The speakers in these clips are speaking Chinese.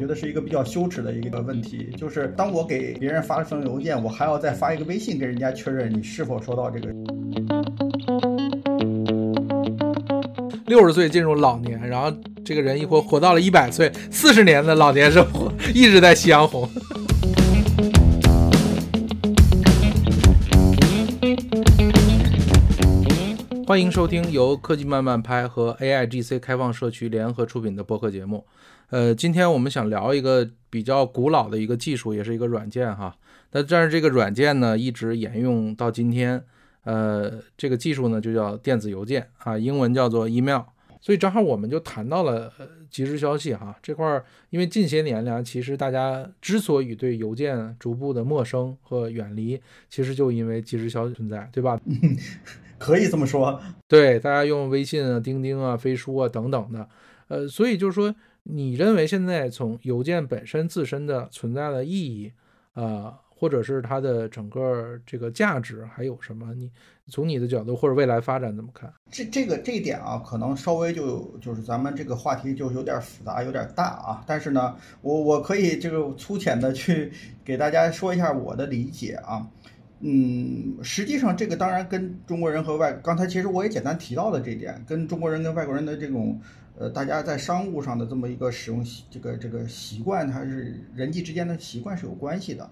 觉得是一个比较羞耻的一个问题。就是当我给别人发了封邮件，我还要再发一个微信跟人家确认你是否收到这个。六十岁进入老年，然后这个人一活活到了一百岁，四十年的老年生活一直在夕阳红。欢迎收听由科技慢慢拍和 AIGC 开放社区联合出品的播客节目。呃，今天我们想聊一个比较古老的一个技术，也是一个软件哈。那但是这个软件呢，一直沿用到今天。呃，这个技术呢，就叫电子邮件啊，英文叫做 email。所以正好我们就谈到了即时消息哈这块儿，因为近些年来，其实大家之所以对邮件逐步的陌生和远离，其实就因为即时消息存在，对吧？可以这么说，对，大家用微信啊、钉钉啊、飞书啊等等的，呃，所以就是说，你认为现在从邮件本身自身的存在的意义，啊，或者是它的整个这个价值还有什么？你从你的角度或者未来发展怎么看？这这个这一点啊，可能稍微就就是咱们这个话题就有点复杂，有点大啊。但是呢，我我可以这个粗浅的去给大家说一下我的理解啊。嗯，实际上这个当然跟中国人和外，刚才其实我也简单提到了这点，跟中国人跟外国人的这种，呃，大家在商务上的这么一个使用这个这个习惯，它是人际之间的习惯是有关系的。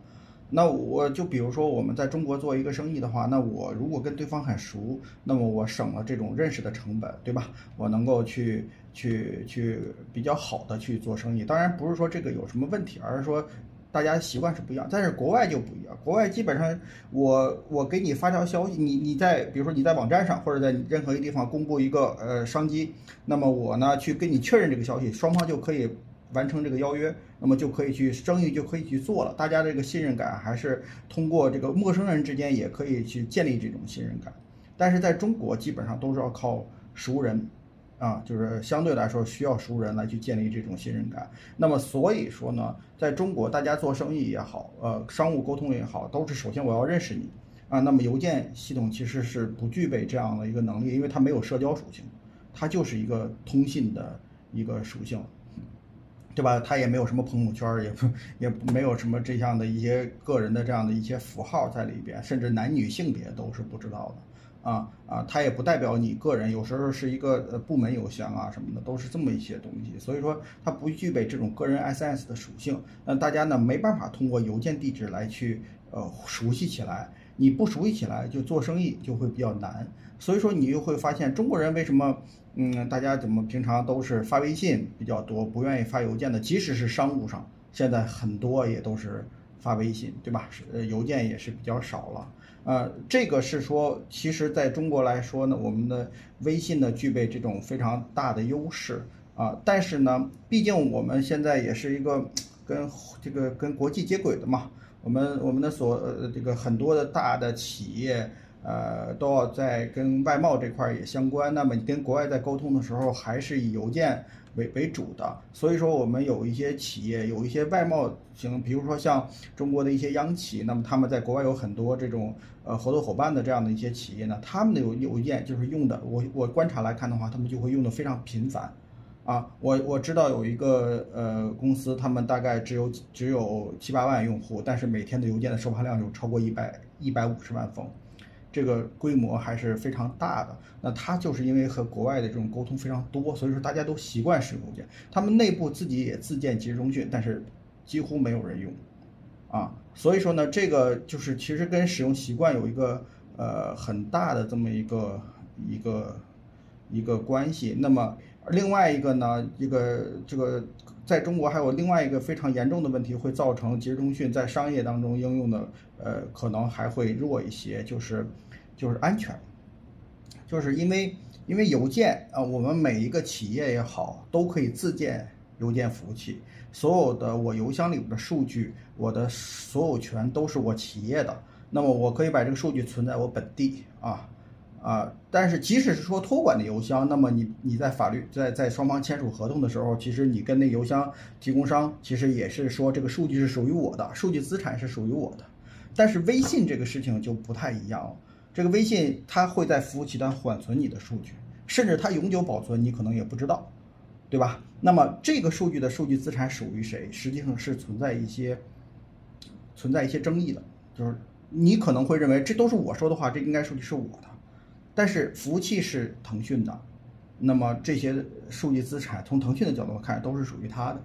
那我就比如说我们在中国做一个生意的话，那我如果跟对方很熟，那么我省了这种认识的成本，对吧？我能够去去去比较好的去做生意。当然不是说这个有什么问题，而是说。大家习惯是不一样，但是国外就不一样。国外基本上，我我给你发条消息，你你在比如说你在网站上或者在任何一个地方公布一个呃商机，那么我呢去跟你确认这个消息，双方就可以完成这个邀约，那么就可以去生意就可以去做了。大家这个信任感还是通过这个陌生人之间也可以去建立这种信任感，但是在中国基本上都是要靠熟人。啊，就是相对来说需要熟人来去建立这种信任感。那么所以说呢，在中国大家做生意也好，呃，商务沟通也好，都是首先我要认识你啊。那么邮件系统其实是不具备这样的一个能力，因为它没有社交属性，它就是一个通信的一个属性，对吧？它也没有什么朋友圈，也不也没有什么这样的一些个人的这样的一些符号在里边，甚至男女性别都是不知道的。啊啊，它也不代表你个人，有时候是一个呃部门邮箱啊什么的，都是这么一些东西，所以说它不具备这种个人 SS 的属性。那大家呢没办法通过邮件地址来去呃熟悉起来，你不熟悉起来就做生意就会比较难。所以说你就会发现中国人为什么嗯大家怎么平常都是发微信比较多，不愿意发邮件的，即使是商务上，现在很多也都是发微信，对吧？是呃邮件也是比较少了。呃，这个是说，其实在中国来说呢，我们的微信呢具备这种非常大的优势啊。但是呢，毕竟我们现在也是一个跟这个跟国际接轨的嘛，我们我们的所呃这个很多的大的企业呃都要在跟外贸这块也相关。那么你跟国外在沟通的时候，还是以邮件。为为主的，所以说我们有一些企业，有一些外贸型，比如说像中国的一些央企，那么他们在国外有很多这种呃合作伙伴的这样的一些企业呢，他们的邮邮件就是用的，我我观察来看的话，他们就会用的非常频繁，啊，我我知道有一个呃公司，他们大概只有只有七八万用户，但是每天的邮件的收发量有超过一百一百五十万封。这个规模还是非常大的，那它就是因为和国外的这种沟通非常多，所以说大家都习惯使用邮件。他们内部自己也自建即时通讯，但是几乎没有人用，啊，所以说呢，这个就是其实跟使用习惯有一个呃很大的这么一个一个一个关系。那么另外一个呢，一个这个。在中国还有另外一个非常严重的问题，会造成即时通讯在商业当中应用的，呃，可能还会弱一些，就是，就是安全，就是因为因为邮件啊，我们每一个企业也好，都可以自建邮件服务器，所有的我邮箱里的数据，我的所有权都是我企业的，那么我可以把这个数据存在我本地啊。啊，但是即使是说托管的邮箱，那么你你在法律在在双方签署合同的时候，其实你跟那邮箱提供商其实也是说这个数据是属于我的，数据资产是属于我的。但是微信这个事情就不太一样了，这个微信它会在服务器端缓存你的数据，甚至它永久保存你可能也不知道。对吧？那么这个数据的数据资产属于谁？实际上是存在一些存在一些争议的，就是你可能会认为这都是我说的话，这应该数据是我的，但是服务器是腾讯的，那么这些数据资产从腾讯的角度看都是属于他的。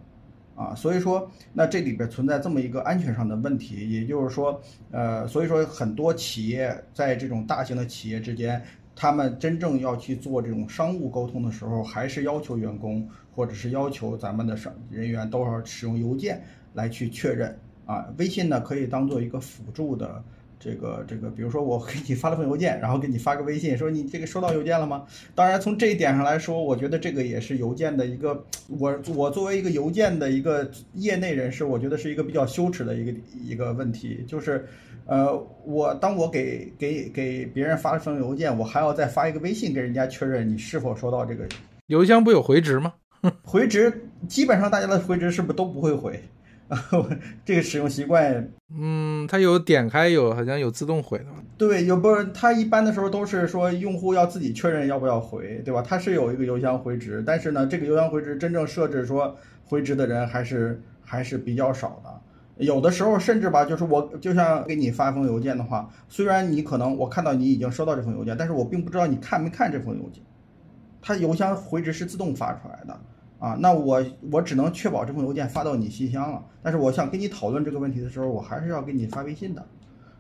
啊，所以说，那这里边存在这么一个安全上的问题，也就是说，呃，所以说很多企业在这种大型的企业之间，他们真正要去做这种商务沟通的时候，还是要求员工或者是要求咱们的商人员都要使用邮件来去确认啊，微信呢可以当做一个辅助的。这个这个，比如说我给你发了封邮件，然后给你发个微信，说你这个收到邮件了吗？当然，从这一点上来说，我觉得这个也是邮件的一个，我我作为一个邮件的一个业内人士，我觉得是一个比较羞耻的一个一个问题，就是，呃，我当我给给给别人发了封邮件，我还要再发一个微信给人家确认你是否收到这个邮箱不有回执吗？回执基本上大家的回执是不是都不会回？这个使用习惯，嗯，它有点开，有好像有自动回的。对，有不是它一般的时候都是说用户要自己确认要不要回，对吧？它是有一个邮箱回执，但是呢，这个邮箱回执真正设置说回执的人还是还是比较少的。有的时候甚至吧，就是我就像给你发一封邮件的话，虽然你可能我看到你已经收到这封邮件，但是我并不知道你看没看这封邮件。它邮箱回执是自动发出来的。啊，那我我只能确保这封邮件发到你信箱了。但是我想跟你讨论这个问题的时候，我还是要给你发微信的。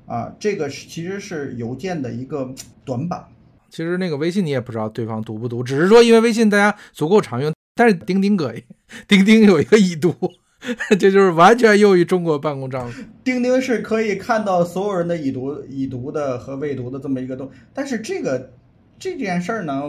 啊，这个是其实是邮件的一个短板。其实那个微信你也不知道对方读不读，只是说因为微信大家足够常用，但是钉钉可以，钉钉有一个已读，这就是完全用于中国办公账户。钉钉是可以看到所有人的已读、已读的和未读的这么一个东，但是这个。这件事儿呢，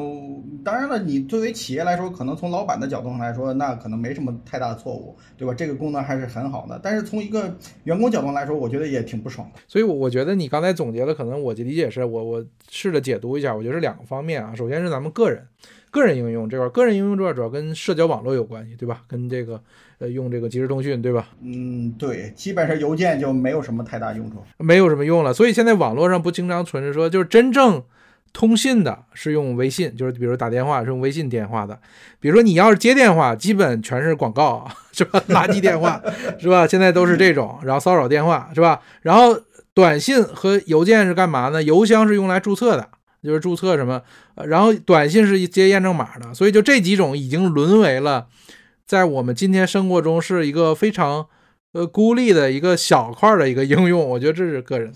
当然了，你作为企业来说，可能从老板的角度上来说，那可能没什么太大的错误，对吧？这个功能还是很好的。但是从一个员工角度来说，我觉得也挺不爽的。所以，我我觉得你刚才总结的，可能我的理解是我我试着解读一下，我觉得是两个方面啊。首先是咱们个人个人应用这块，个人应用这块主要跟社交网络有关系，对吧？跟这个呃用这个即时通讯，对吧？嗯，对，基本上邮件就没有什么太大用处，没有什么用了。所以现在网络上不经常存着说，就是真正。通信的是用微信，就是比如打电话是用微信电话的。比如说你要是接电话，基本全是广告，是吧？垃圾电话，是吧？现在都是这种，然后骚扰电话，是吧？然后短信和邮件是干嘛呢？邮箱是用来注册的，就是注册什么，然后短信是接验证码的。所以就这几种已经沦为了在我们今天生活中是一个非常。呃，孤立的一个小块的一个应用，我觉得这是个人。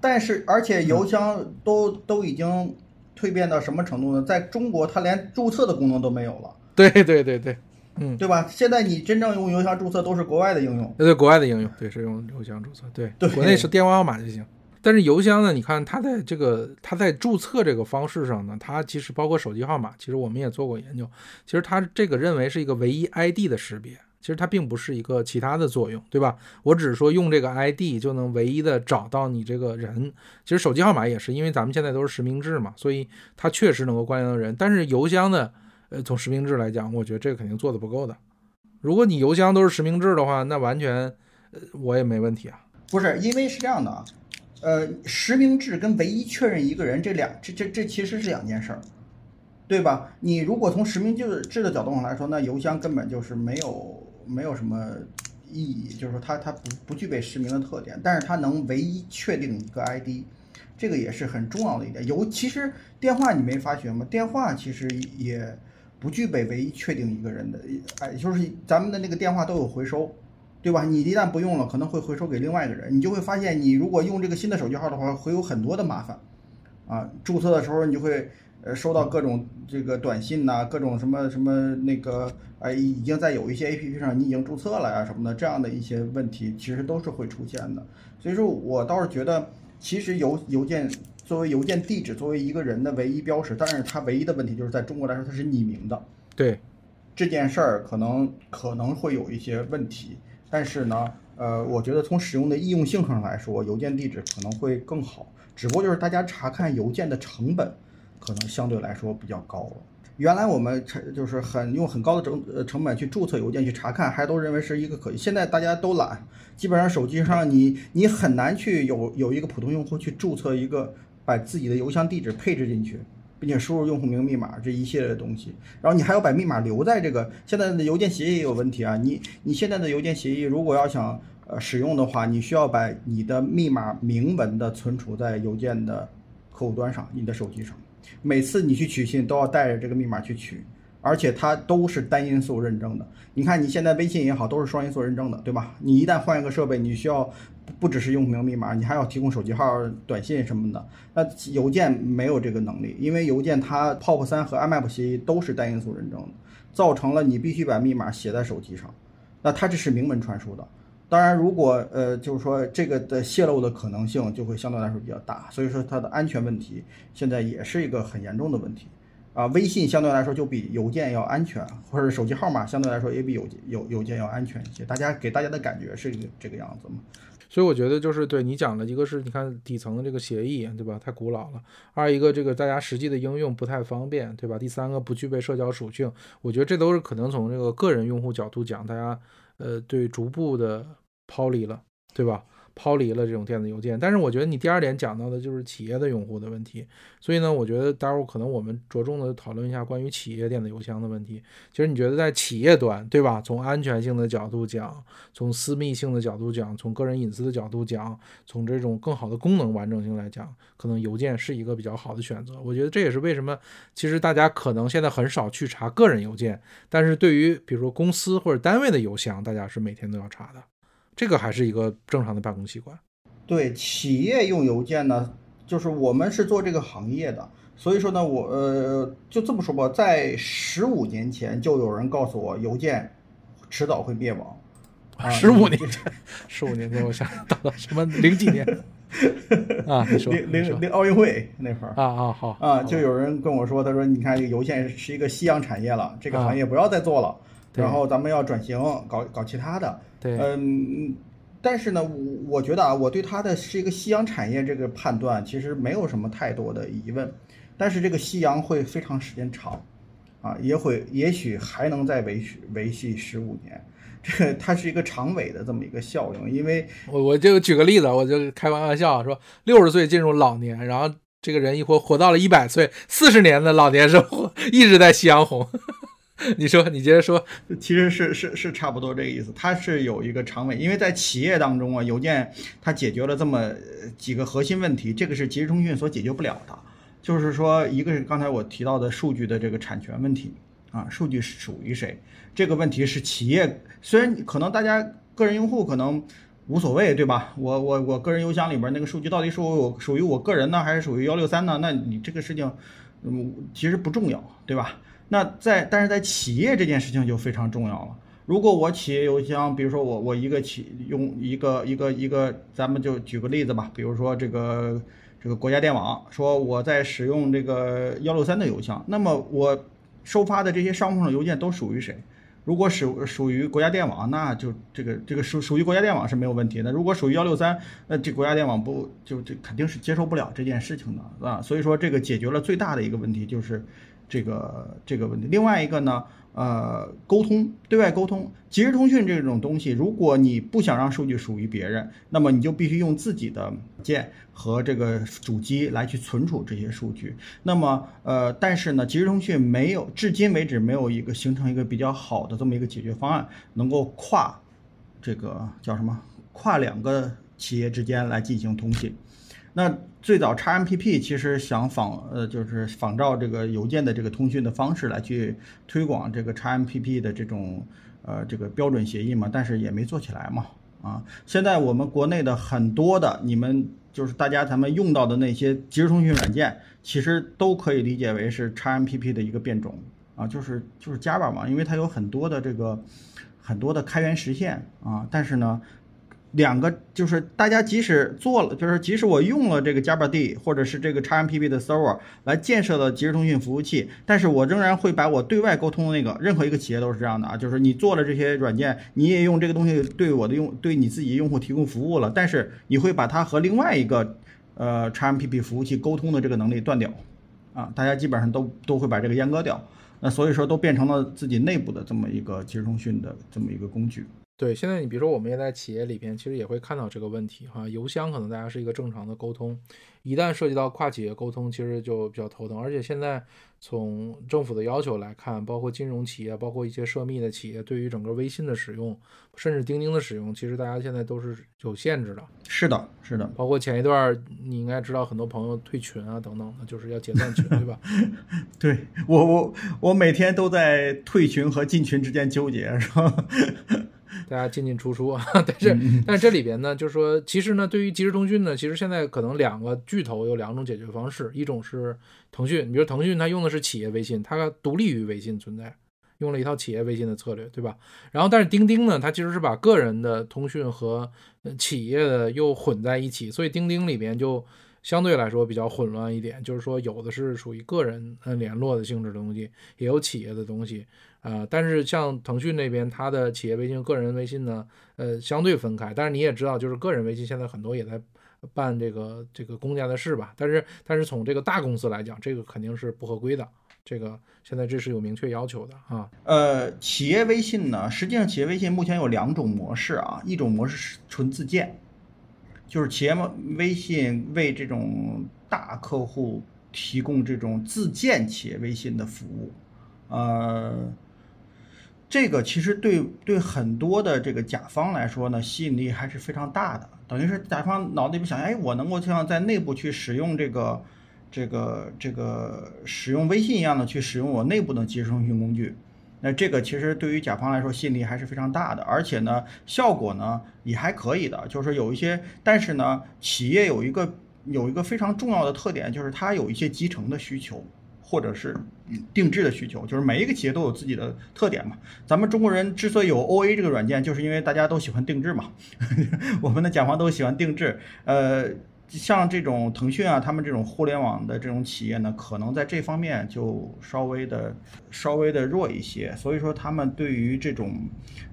但是，而且邮箱都都已经蜕变到什么程度呢？在中国，它连注册的功能都没有了。对对对对，嗯，对吧？现在你真正用邮箱注册都是国外的应用。对，国外的应用，对，是用邮箱注册。对，对，国内是电话号码就行。但是邮箱呢？你看它在这个它在注册这个方式上呢，它其实包括手机号码，其实我们也做过研究。其实它这个认为是一个唯一 ID 的识别。其实它并不是一个其他的作用，对吧？我只是说用这个 ID 就能唯一的找到你这个人。其实手机号码也是，因为咱们现在都是实名制嘛，所以它确实能够关联到人。但是邮箱的，呃，从实名制来讲，我觉得这个肯定做的不够的。如果你邮箱都是实名制的话，那完全，呃，我也没问题啊。不是，因为是这样的啊，呃，实名制跟唯一确认一个人这两这这这其实是两件事儿。对吧？你如果从实名制制的角度上来说，那邮箱根本就是没有没有什么意义，就是说它它不不具备实名的特点，但是它能唯一确定一个 ID，这个也是很重要的一点。尤其实电话你没发觉吗？电话其实也不具备唯一确定一个人的，哎，就是咱们的那个电话都有回收，对吧？你一旦不用了，可能会回收给另外一个人，你就会发现，你如果用这个新的手机号的话，会有很多的麻烦啊。注册的时候你就会。呃，收到各种这个短信呐，各种什么什么那个，哎，已经在有一些 A P P 上你已经注册了呀什么的，这样的一些问题其实都是会出现的。所以说我倒是觉得，其实邮邮件作为邮件地址，作为一个人的唯一标识，但是它唯一的问题就是在中国来说它是匿名的。对，这件事儿可能可能会有一些问题，但是呢，呃，我觉得从使用的易用性上来说，邮件地址可能会更好，只不过就是大家查看邮件的成本。可能相对来说比较高了。原来我们成就是很用很高的成呃成本去注册邮件去查看，还都认为是一个可以。现在大家都懒，基本上手机上你你很难去有有一个普通用户去注册一个把自己的邮箱地址配置进去，并且输入用户名、密码这一系列的东西。然后你还要把密码留在这个现在的邮件协议也有问题啊！你你现在的邮件协议如果要想呃使用的话，你需要把你的密码明文的存储在邮件的客户端上，你的手机上。每次你去取信都要带着这个密码去取，而且它都是单因素认证的。你看你现在微信也好，都是双因素认证的，对吧？你一旦换一个设备，你需要不只是用户名密码，你还要提供手机号、短信什么的。那邮件没有这个能力，因为邮件它 POP 三和 IMAP 协议都是单因素认证的，造成了你必须把密码写在手机上。那它这是明文传输的。当然，如果呃，就是说这个的泄露的可能性就会相对来说比较大，所以说它的安全问题现在也是一个很严重的问题啊。微信相对来说就比邮件要安全，或者手机号码相对来说也比邮邮邮件要安全一些。大家给大家的感觉是这个样子吗？所以我觉得就是对你讲的一个是你看底层的这个协议，对吧？太古老了。二一个这个大家实际的应用不太方便，对吧？第三个不具备社交属性。我觉得这都是可能从这个个人用户角度讲，大家呃对逐步的。抛离了，对吧？抛离了这种电子邮件，但是我觉得你第二点讲到的就是企业的用户的问题，所以呢，我觉得待会儿可能我们着重的讨论一下关于企业电子邮箱的问题。其实你觉得在企业端，对吧？从安全性的角度讲，从私密性的角度讲，从个人隐私的角度讲，从这种更好的功能完整性来讲，可能邮件是一个比较好的选择。我觉得这也是为什么，其实大家可能现在很少去查个人邮件，但是对于比如说公司或者单位的邮箱，大家是每天都要查的。这个还是一个正常的办公习惯。对企业用邮件呢，就是我们是做这个行业的，所以说呢，我呃就这么说吧，在十五年前就有人告诉我邮件迟早会灭亡。十五年前，十五年前，我想到了什么零几年 啊？你说零零零奥运会那会儿啊啊好啊，就有人跟我说，他说你看这个邮件是一个夕阳产业了，这个行业不要再做了，然后咱们要转型搞搞其他的。对，嗯，但是呢，我我觉得啊，我对它的是一个夕阳产业这个判断其实没有什么太多的疑问，但是这个夕阳会非常时间长，啊，也会也许还能再维续维系十五年，这个它是一个长尾的这么一个效应，因为我我就举个例子，我就开玩笑说，六十岁进入老年，然后这个人一活活到了一百岁，四十年的老年生活一直在夕阳红。你说，你接着说，其实是是是差不多这个意思。它是有一个长尾，因为在企业当中啊，邮件它解决了这么几个核心问题，这个是即时通讯所解决不了的。就是说，一个是刚才我提到的数据的这个产权问题啊，数据属于谁这个问题是企业，虽然可能大家个人用户可能无所谓，对吧？我我我个人邮箱里边那个数据到底是我属于我个人呢，还是属于幺六三呢？那你这个事情，嗯，其实不重要，对吧？那在，但是在企业这件事情就非常重要了。如果我企业邮箱，比如说我我一个企用一个一个一个，咱们就举个例子吧，比如说这个这个国家电网，说我在使用这个幺六三的邮箱，那么我收发的这些商务上邮件都属于谁？如果属属于国家电网，那就这个这个属属于国家电网是没有问题的。如果属于幺六三，那这国家电网不就这肯定是接受不了这件事情的，啊。所以说这个解决了最大的一个问题就是。这个这个问题，另外一个呢，呃，沟通对外沟通，即时通讯这种东西，如果你不想让数据属于别人，那么你就必须用自己的键和这个主机来去存储这些数据。那么，呃，但是呢，即时通讯没有，至今为止没有一个形成一个比较好的这么一个解决方案，能够跨这个叫什么，跨两个企业之间来进行通信。那最早 XMPP 其实想仿呃，就是仿照这个邮件的这个通讯的方式来去推广这个 XMPP 的这种呃这个标准协议嘛，但是也没做起来嘛啊。现在我们国内的很多的你们就是大家咱们用到的那些即时通讯软件，其实都可以理解为是 XMPP 的一个变种啊，就是就是 Java 嘛，因为它有很多的这个很多的开源实现啊，但是呢。两个就是大家即使做了，就是即使我用了这个 Java D 或者是这个 XMPP 的 server 来建设的即时通讯服务器，但是我仍然会把我对外沟通的那个，任何一个企业都是这样的啊，就是你做了这些软件，你也用这个东西对我的用对你自己用户提供服务了，但是你会把它和另外一个呃 XMPP 服务器沟通的这个能力断掉，啊，大家基本上都都会把这个阉割掉，那所以说都变成了自己内部的这么一个即时通讯的这么一个工具。对，现在你比如说我们也在企业里边，其实也会看到这个问题哈。邮箱可能大家是一个正常的沟通，一旦涉及到跨企业沟通，其实就比较头疼。而且现在从政府的要求来看，包括金融企业，包括一些涉密的企业，对于整个微信的使用，甚至钉钉的使用，其实大家现在都是有限制的。是的，是的。包括前一段你应该知道，很多朋友退群啊等等的，就是要解散群，对吧？对我我我每天都在退群和进群之间纠结，是吧？大家进进出出啊，但是但是这里边呢，就是说，其实呢，对于即时通讯呢，其实现在可能两个巨头有两种解决方式，一种是腾讯，你比如腾讯它用的是企业微信，它独立于微信存在，用了一套企业微信的策略，对吧？然后但是钉钉呢，它其实是把个人的通讯和企业的又混在一起，所以钉钉里边就相对来说比较混乱一点，就是说有的是属于个人嗯联络的性质的东西，也有企业的东西。呃，但是像腾讯那边，它的企业微信、个人微信呢，呃，相对分开。但是你也知道，就是个人微信现在很多也在办这个这个公家的事吧。但是，但是从这个大公司来讲，这个肯定是不合规的。这个现在这是有明确要求的啊。呃，企业微信呢，实际上企业微信目前有两种模式啊，一种模式是纯自建，就是企业微信为这种大客户提供这种自建企业微信的服务，呃。这个其实对对很多的这个甲方来说呢，吸引力还是非常大的。等于是甲方脑子里边想，哎，我能够像在内部去使用这个这个这个使用微信一样的去使用我内部的即时通讯工具，那这个其实对于甲方来说吸引力还是非常大的，而且呢，效果呢也还可以的。就是有一些，但是呢，企业有一个有一个非常重要的特点，就是它有一些集成的需求。或者是定制的需求，就是每一个企业都有自己的特点嘛。咱们中国人之所以有 OA 这个软件，就是因为大家都喜欢定制嘛。我们的甲方都喜欢定制。呃，像这种腾讯啊，他们这种互联网的这种企业呢，可能在这方面就稍微的稍微的弱一些。所以说，他们对于这种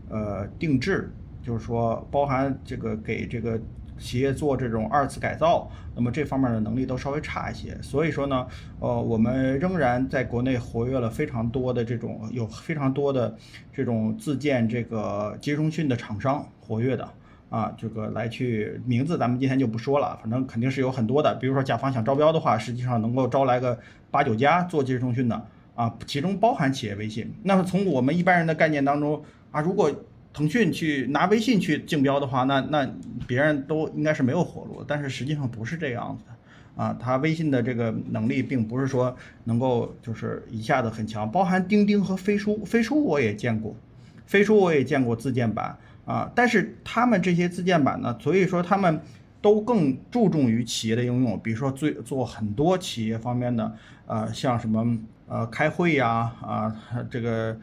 呃定制，就是说包含这个给这个。企业做这种二次改造，那么这方面的能力都稍微差一些。所以说呢，呃，我们仍然在国内活跃了非常多的这种有非常多的这种自建这个即时通讯的厂商活跃的啊，这个来去名字咱们今天就不说了，反正肯定是有很多的。比如说甲方想招标的话，实际上能够招来个八九家做即时通讯的啊，其中包含企业微信。那么从我们一般人的概念当中啊，如果腾讯去拿微信去竞标的话，那那别人都应该是没有活路，但是实际上不是这样子的啊。它微信的这个能力并不是说能够就是一下子很强，包含钉钉和飞书，飞书我也见过，飞书我也见过自建版啊。但是他们这些自建版呢，所以说他们都更注重于企业的应用，比如说做做很多企业方面的呃，像什么呃开会呀啊这个。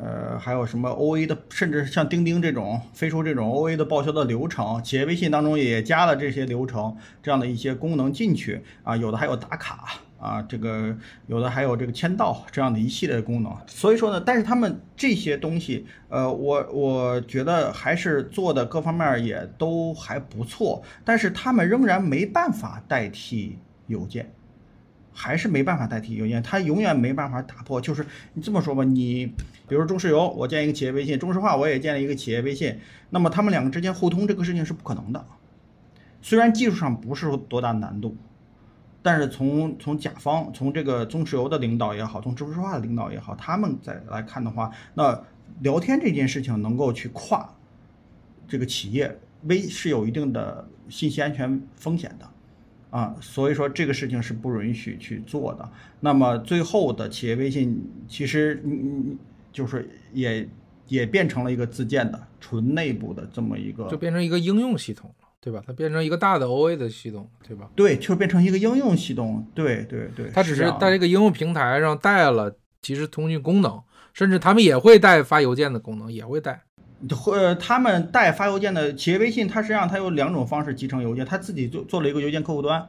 呃，还有什么 OA 的，甚至像钉钉这种、飞书这种 OA 的报销的流程，企业微信当中也加了这些流程，这样的一些功能进去啊，有的还有打卡啊，这个有的还有这个签到这样的一系列功能。所以说呢，但是他们这些东西，呃，我我觉得还是做的各方面也都还不错，但是他们仍然没办法代替邮件。还是没办法代替邮件，它永远没办法打破。就是你这么说吧，你比如中石油，我建一个企业微信；中石化我也建了一个企业微信。那么他们两个之间互通这个事情是不可能的。虽然技术上不是多大难度，但是从从甲方，从这个中石油的领导也好，从中石化的领导也好，他们再来看的话，那聊天这件事情能够去跨这个企业微是有一定的信息安全风险的。啊，所以说这个事情是不允许去做的。那么最后的企业微信，其实嗯嗯，就是也也变成了一个自建的、纯内部的这么一个，就变成一个应用系统了，对吧？它变成一个大的 OA 的系统，对吧？对，就变成一个应用系统。对对对，它只是在这个应用平台上带了即时通讯功能，甚至他们也会带发邮件的功能，也会带。或他们带发邮件的企业微信，它实际上它有两种方式集成邮件。它自己做做了一个邮件客户端，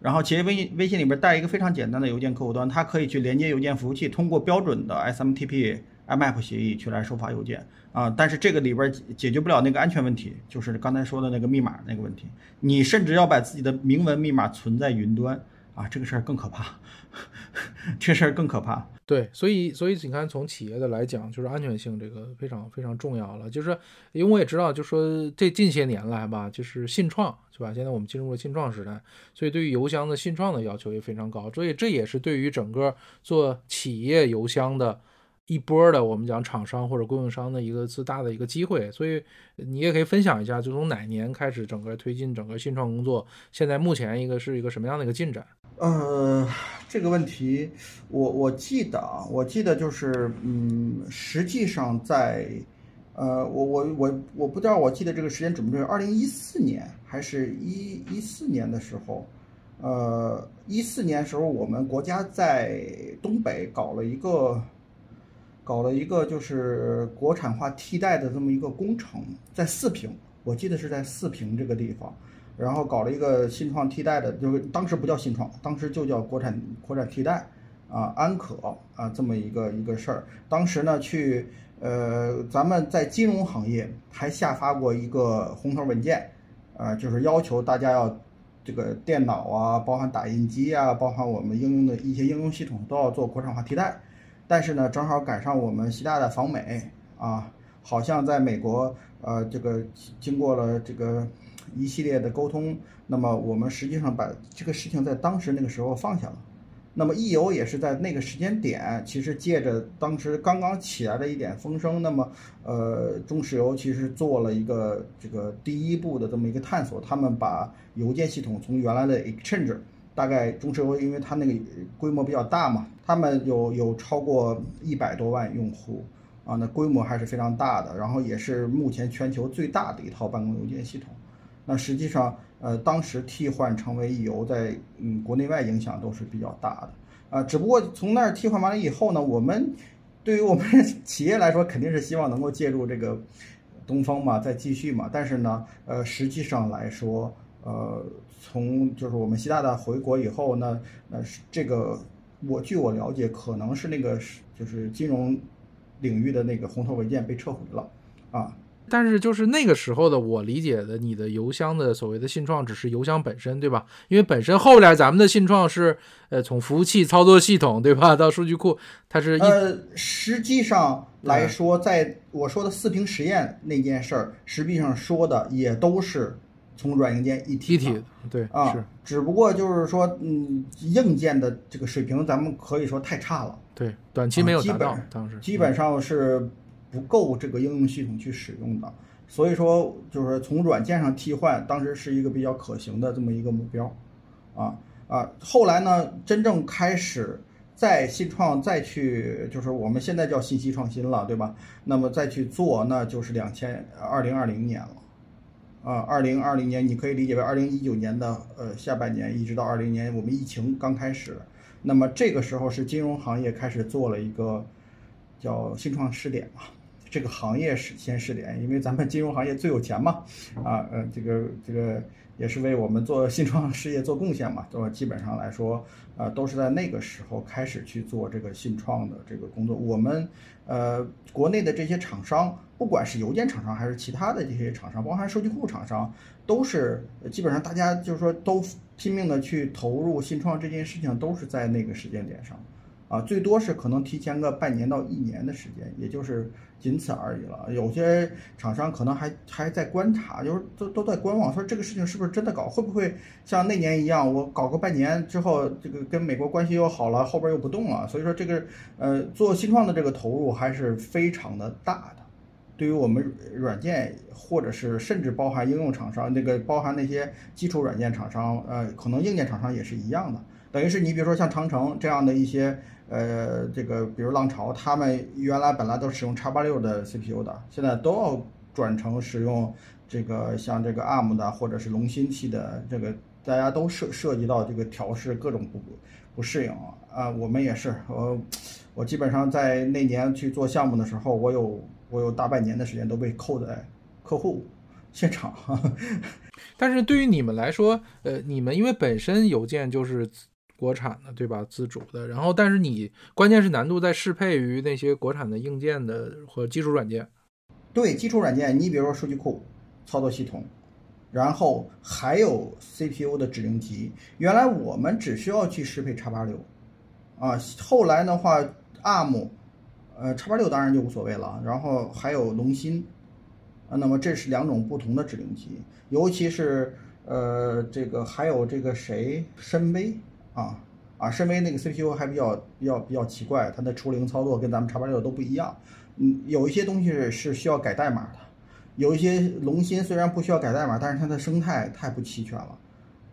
然后企业微信微信里边带一个非常简单的邮件客户端，它可以去连接邮件服务器，通过标准的 SMTP IMAP 协议去来收发邮件啊。但是这个里边解决不了那个安全问题，就是刚才说的那个密码那个问题。你甚至要把自己的明文密码存在云端。啊，这个事儿更可怕，这事儿更可怕。对，所以所以你看，从企业的来讲，就是安全性这个非常非常重要了。就是因为我也知道，就说这近些年来吧，就是信创是吧？现在我们进入了信创时代，所以对于邮箱的信创的要求也非常高。所以这也是对于整个做企业邮箱的。一波的我们讲厂商或者供应商的一个最大的一个机会，所以你也可以分享一下，就从哪年开始整个推进整个新创工作，现在目前一个是一个什么样的一个进展？呃，这个问题我我记得啊，我记得就是嗯，实际上在呃，我我我我不知道我记得这个时间准不准，二零一四年还是一一四年的时候，呃，一四年时候我们国家在东北搞了一个。搞了一个就是国产化替代的这么一个工程，在四平，我记得是在四平这个地方，然后搞了一个新创替代的，就是当时不叫新创，当时就叫国产国产替代啊，安可啊这么一个一个事儿。当时呢，去呃，咱们在金融行业还下发过一个红头文件，啊，就是要求大家要这个电脑啊，包含打印机啊，包含我们应用的一些应用系统都要做国产化替代。但是呢，正好赶上我们习大大访美啊，好像在美国，呃，这个经过了这个一系列的沟通，那么我们实际上把这个事情在当时那个时候放下了。那么易游也是在那个时间点，其实借着当时刚刚起来的一点风声，那么呃，中石油其实做了一个这个第一步的这么一个探索，他们把邮件系统从原来的 Exchange。大概中石油，因为它那个规模比较大嘛，他们有有超过一百多万用户啊，那规模还是非常大的。然后也是目前全球最大的一套办公邮件系统。那实际上，呃，当时替换成为易游，在嗯国内外影响都是比较大的啊。只不过从那儿替换完了以后呢，我们对于我们 企业来说，肯定是希望能够借助这个东风嘛，再继续嘛。但是呢，呃，实际上来说。呃，从就是我们习大大回国以后呢，呃，这个我据我了解，可能是那个是就是金融领域的那个红头文件被撤回了啊。但是就是那个时候的我理解的，你的邮箱的所谓的信创只是邮箱本身，对吧？因为本身后来咱们的信创是呃从服务器、操作系统，对吧，到数据库，它是呃，实际上来说，在我说的四平实验那件事儿，实际上说的也都是。从软硬件一体，一体对啊，只不过就是说，嗯，硬件的这个水平，咱们可以说太差了。对，短期没有达到，当时基本上是不够这个应用系统去使用的。所以说，就是从软件上替换，当时是一个比较可行的这么一个目标。啊啊，后来呢，真正开始再新创再去，就是我们现在叫信息创新了，对吧？那么再去做，那就是两千二零二零年了。啊，二零二零年你可以理解为二零一九年的呃下半年，一直到二零年我们疫情刚开始，那么这个时候是金融行业开始做了一个叫新创试点嘛，这个行业是先试点，因为咱们金融行业最有钱嘛，啊呃这个这个也是为我们做新创事业做贡献嘛，对吧？基本上来说，啊都是在那个时候开始去做这个新创的这个工作，我们呃国内的这些厂商。不管是邮件厂商还是其他的这些厂商，包含数据库厂商，都是基本上大家就是说都拼命的去投入新创这件事情，都是在那个时间点上，啊，最多是可能提前个半年到一年的时间，也就是仅此而已了。有些厂商可能还还在观察，就是都都在观望，说这个事情是不是真的搞，会不会像那年一样，我搞个半年之后，这个跟美国关系又好了，后边又不动了。所以说这个呃做新创的这个投入还是非常的大的。对于我们软件，或者是甚至包含应用厂商，那个包含那些基础软件厂商，呃，可能硬件厂商也是一样的。等于是你比如说像长城这样的一些，呃，这个比如浪潮，他们原来本来都使用叉八六的 CPU 的，现在都要转成使用这个像这个 ARM 的或者是龙芯器的，这个大家都涉涉及到这个调试各种不不适应啊。我们也是，我我基本上在那年去做项目的时候，我有。我有大半年的时间都被扣在客户现场，但是对于你们来说，呃，你们因为本身邮件就是国产的，对吧？自主的，然后但是你关键是难度在适配于那些国产的硬件的和基础软件。对，基础软件，你比如说数据库、操作系统，然后还有 CPU 的指令集。原来我们只需要去适配叉八六，啊，后来的话，ARM，呃，叉八六当然就无所谓了。然后还有龙芯，啊，那么这是两种不同的指令集，尤其是呃，这个还有这个谁，深威啊啊，深威那个 CPU 还比较比较比较奇怪，它的除零操作跟咱们叉八六都不一样。嗯，有一些东西是是需要改代码的。有一些龙芯虽然不需要改代码，但是它的生态太不齐全了，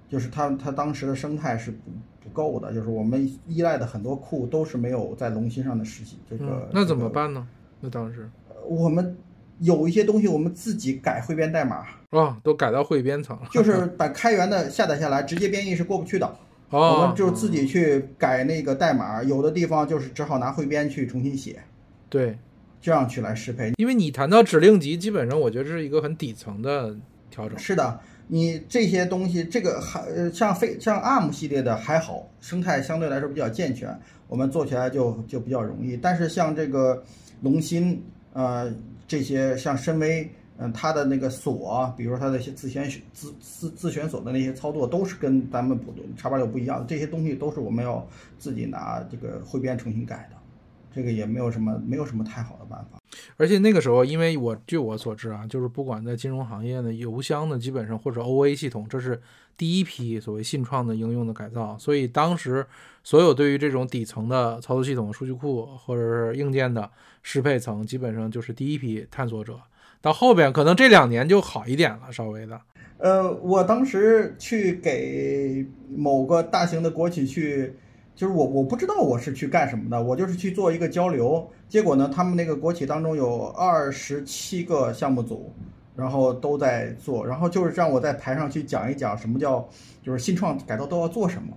就是它它当时的生态是不不够的，就是我们依赖的很多库都是没有在龙芯上的实现。这个那怎么办呢？那当时我们有一些东西我们自己改汇编代码啊，都改到汇编层了，就是把开源的下载下来，直接编译是过不去的。哦，我们就自己去改那个代码，有的地方就是只好拿汇编去重新写。对。这样去来适配，因为你谈到指令集，基本上我觉得是一个很底层的调整。是的，你这些东西，这个还像非像 ARM 系列的还好，生态相对来说比较健全，我们做起来就就比较容易。但是像这个龙芯，呃，这些像深威，嗯，它的那个锁，比如说它的一些自选自自自选锁的那些操作，都是跟咱们普通叉八六不一样的。这些东西都是我们要自己拿这个汇编重新改的。这个也没有什么，没有什么太好的办法。而且那个时候，因为我据我所知啊，就是不管在金融行业的，邮箱呢，基本上或者 OA 系统，这是第一批所谓信创的应用的改造。所以当时所有对于这种底层的操作系统、数据库或者是硬件的适配层，基本上就是第一批探索者。到后边可能这两年就好一点了，稍微的。呃，我当时去给某个大型的国企去。就是我我不知道我是去干什么的，我就是去做一个交流。结果呢，他们那个国企当中有二十七个项目组，然后都在做，然后就是让我在台上去讲一讲什么叫就是新创改造都要做什么。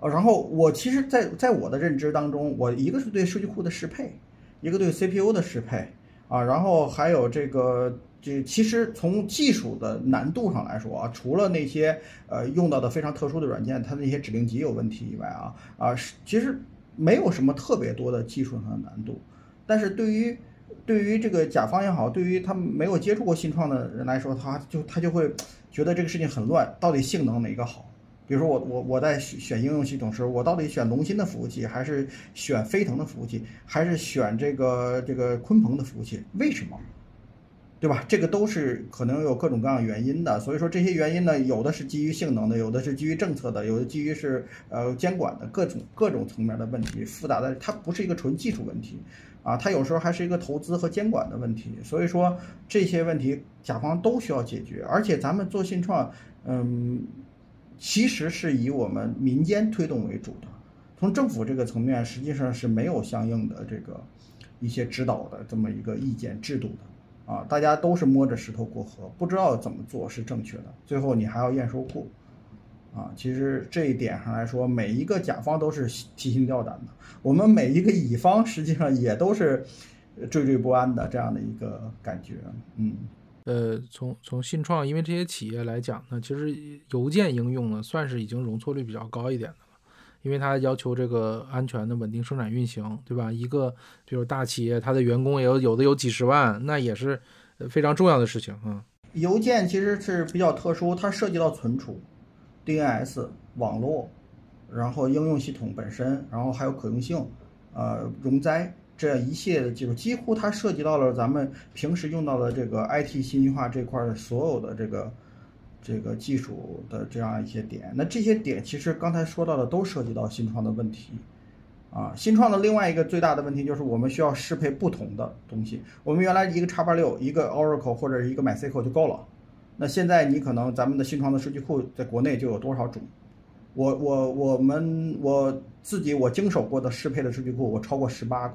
呃，然后我其实，在在我的认知当中，我一个是对数据库的适配，一个对 CPU 的适配啊，然后还有这个。这其实从技术的难度上来说啊，除了那些呃用到的非常特殊的软件，它那些指令集有问题以外啊啊，其实没有什么特别多的技术上的难度。但是对于对于这个甲方也好，对于他没有接触过新创的人来说，他就他就会觉得这个事情很乱，到底性能哪个好？比如说我我我在选选应用系统时，我到底选龙芯的服务器，还是选飞腾的服务器，还是选这个这个鲲鹏的服务器？为什么？对吧？这个都是可能有各种各样原因的，所以说这些原因呢，有的是基于性能的，有的是基于政策的，有的基于是呃监管的各种各种层面的问题，复杂的它不是一个纯技术问题，啊，它有时候还是一个投资和监管的问题，所以说这些问题甲方都需要解决，而且咱们做信创，嗯，其实是以我们民间推动为主的，从政府这个层面实际上是没有相应的这个一些指导的这么一个意见制度的。啊，大家都是摸着石头过河，不知道怎么做是正确的。最后你还要验收库，啊，其实这一点上来说，每一个甲方都是提心吊胆的，我们每一个乙方实际上也都是惴惴不安的这样的一个感觉。嗯，呃，从从信创，因为这些企业来讲呢，其实邮件应用呢，算是已经容错率比较高一点的了。因为它要求这个安全的稳定生产运行，对吧？一个比如大企业，它的员工也有有的有几十万，那也是非常重要的事情啊。邮件其实是比较特殊，它涉及到存储、DNS、网络，然后应用系统本身，然后还有可用性，呃，容灾这样一系列的技术，几乎它涉及到了咱们平时用到的这个 IT 信息化这块的所有的这个。这个技术的这样一些点，那这些点其实刚才说到的都涉及到新创的问题，啊，新创的另外一个最大的问题就是我们需要适配不同的东西。我们原来一个叉八六，一个 Oracle 或者是一个 MySQL 就够了，那现在你可能咱们的新创的数据库在国内就有多少种？我我我们我自己我经手过的适配的数据库，我超过十八个。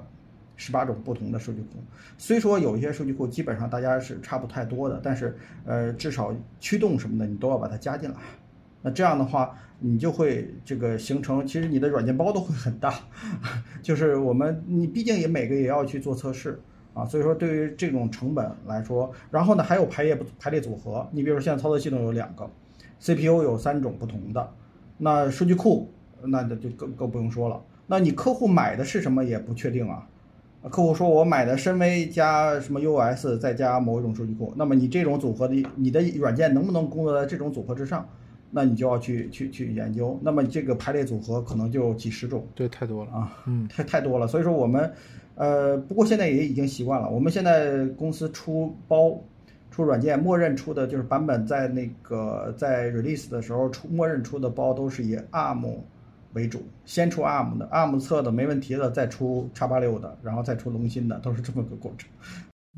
十八种不同的数据库，虽说有一些数据库基本上大家是差不太多的，但是呃，至少驱动什么的你都要把它加进来。那这样的话，你就会这个形成，其实你的软件包都会很大。就是我们你毕竟也每个也要去做测试啊，所以说对于这种成本来说，然后呢还有排列排列组合，你比如现在操作系统有两个，CPU 有三种不同的，那数据库那就更更不用说了。那你客户买的是什么也不确定啊。客户说我买的深 V 加什么 US 再加某一种数据库，那么你这种组合的你的软件能不能工作在这种组合之上？那你就要去去去研究。那么这个排列组合可能就几十种，对，太多了啊，嗯，太太多了。所以说我们，呃，不过现在也已经习惯了。我们现在公司出包出软件，默认出的就是版本在那个在 release 的时候出默认出的包都是以 ARM 为主，先出 ARM 的，ARM 测的没问题了，再出叉八六的，然后再出龙芯的，都是这么个过程。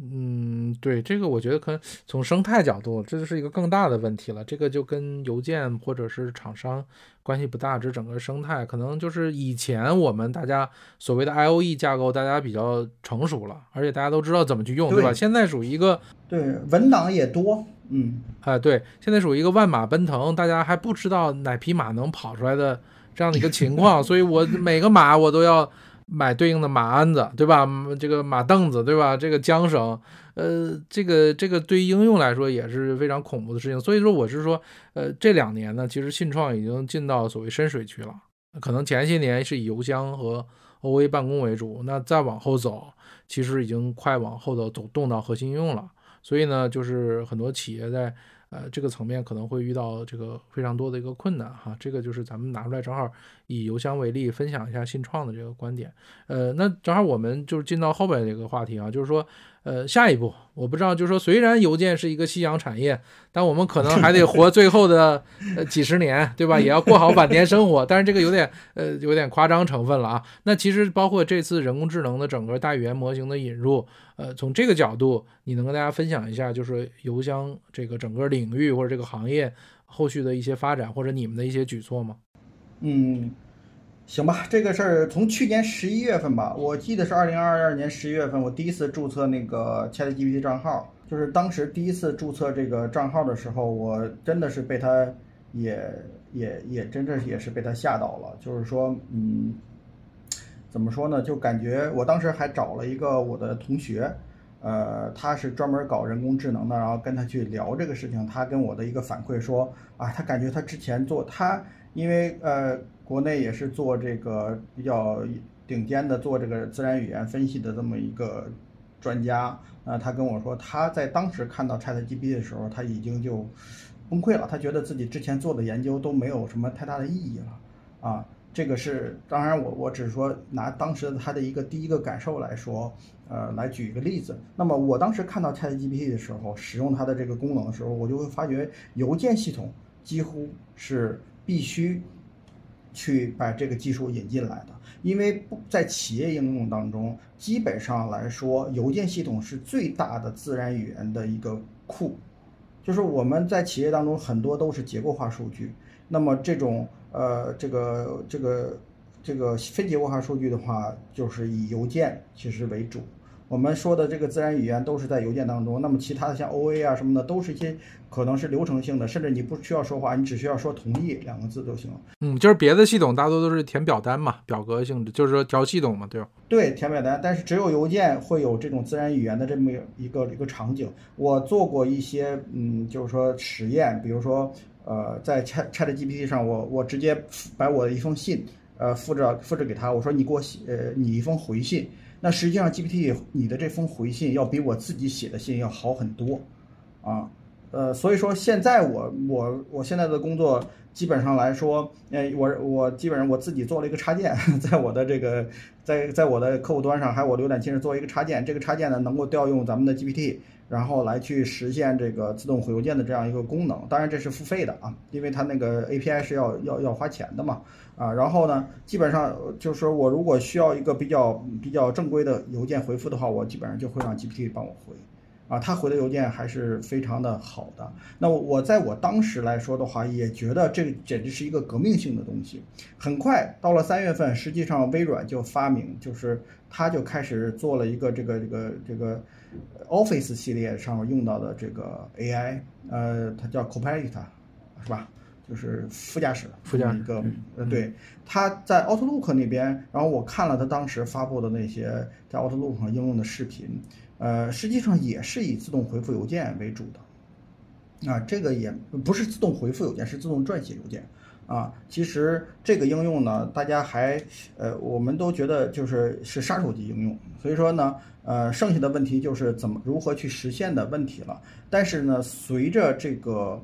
嗯，对，这个我觉得可能从生态角度，这就是一个更大的问题了。这个就跟邮件或者是厂商关系不大，这整个生态可能就是以前我们大家所谓的 I O E 架构，大家比较成熟了，而且大家都知道怎么去用，对吧？现在属于一个对文档也多，嗯，啊，对，现在属于一个万马奔腾，大家还不知道哪匹马能跑出来的这样的一个情况，所以我每个马我都要。买对应的马鞍子，对吧？这个马凳子，对吧？这个缰绳，呃，这个这个对于应用来说也是非常恐怖的事情。所以说，我是说，呃，这两年呢，其实信创已经进到所谓深水区了。可能前些年是以邮箱和 OA 办公为主，那再往后走，其实已经快往后头走动到核心应用了。所以呢，就是很多企业在。呃，这个层面可能会遇到这个非常多的一个困难哈，这个就是咱们拿出来正好以邮箱为例，分享一下信创的这个观点。呃，那正好我们就是进到后边这个话题啊，就是说。呃，下一步我不知道，就是说，虽然邮件是一个夕阳产业，但我们可能还得活最后的呃几十年，对吧？也要过好晚年生活。但是这个有点呃有点夸张成分了啊。那其实包括这次人工智能的整个大语言模型的引入，呃，从这个角度，你能跟大家分享一下，就是邮箱这个整个领域或者这个行业后续的一些发展，或者你们的一些举措吗？嗯。行吧，这个事儿从去年十一月份吧，我记得是二零二二年十一月份，我第一次注册那个 ChatGPT 账号，就是当时第一次注册这个账号的时候，我真的是被他也也也真的也是被他吓到了，就是说，嗯，怎么说呢？就感觉我当时还找了一个我的同学，呃，他是专门搞人工智能的，然后跟他去聊这个事情，他跟我的一个反馈说，啊，他感觉他之前做他因为呃。国内也是做这个比较顶尖的，做这个自然语言分析的这么一个专家。啊，他跟我说，他在当时看到 ChatGPT 的时候，他已经就崩溃了。他觉得自己之前做的研究都没有什么太大的意义了。啊，这个是当然，我我只是说拿当时他的一个第一个感受来说，呃，来举一个例子。那么我当时看到 ChatGPT 的时候，使用它的这个功能的时候，我就会发觉邮件系统几乎是必须。去把这个技术引进来的，因为不在企业应用当中，基本上来说，邮件系统是最大的自然语言的一个库，就是我们在企业当中很多都是结构化数据，那么这种呃这个这个这个非结构化数据的话，就是以邮件其实为主。我们说的这个自然语言都是在邮件当中，那么其他的像 O A 啊什么的，都是一些可能是流程性的，甚至你不需要说话，你只需要说同意两个字就行了。嗯，就是别的系统大多都是填表单嘛，表格性质，就是说调系统嘛，对吧？对，填表单，但是只有邮件会有这种自然语言的这么一个一个场景。我做过一些嗯，就是说实验，比如说呃，在 Chat Chat GPT 上，我我直接把我的一封信呃复制复制给他，我说你给我写呃你一封回信。那实际上，GPT 你的这封回信要比我自己写的信要好很多，啊，呃，所以说现在我我我现在的工作基本上来说，呃，我我基本上我自己做了一个插件，在我的这个在在我的客户端上，还有我浏览器上做一个插件，这个插件呢能够调用咱们的 GPT，然后来去实现这个自动回邮件的这样一个功能。当然这是付费的啊，因为它那个 API 是要要要花钱的嘛。啊，然后呢，基本上就是说我如果需要一个比较比较正规的邮件回复的话，我基本上就会让 GPT 帮我回，啊，他回的邮件还是非常的好的。那我在我当时来说的话，也觉得这简直是一个革命性的东西。很快到了三月份，实际上微软就发明，就是他就开始做了一个这个这个这个 Office 系列上面用到的这个 AI，呃，它叫 Copilot，是吧？就是副驾驶副驾一个，呃，对，它在 Outlook 那边，然后我看了它当时发布的那些在 Outlook 上应用的视频，呃，实际上也是以自动回复邮件为主的，啊，这个也不是自动回复邮件，是自动撰写邮件，啊，其实这个应用呢，大家还呃，我们都觉得就是是杀手级应用，所以说呢，呃，剩下的问题就是怎么如何去实现的问题了。但是呢，随着这个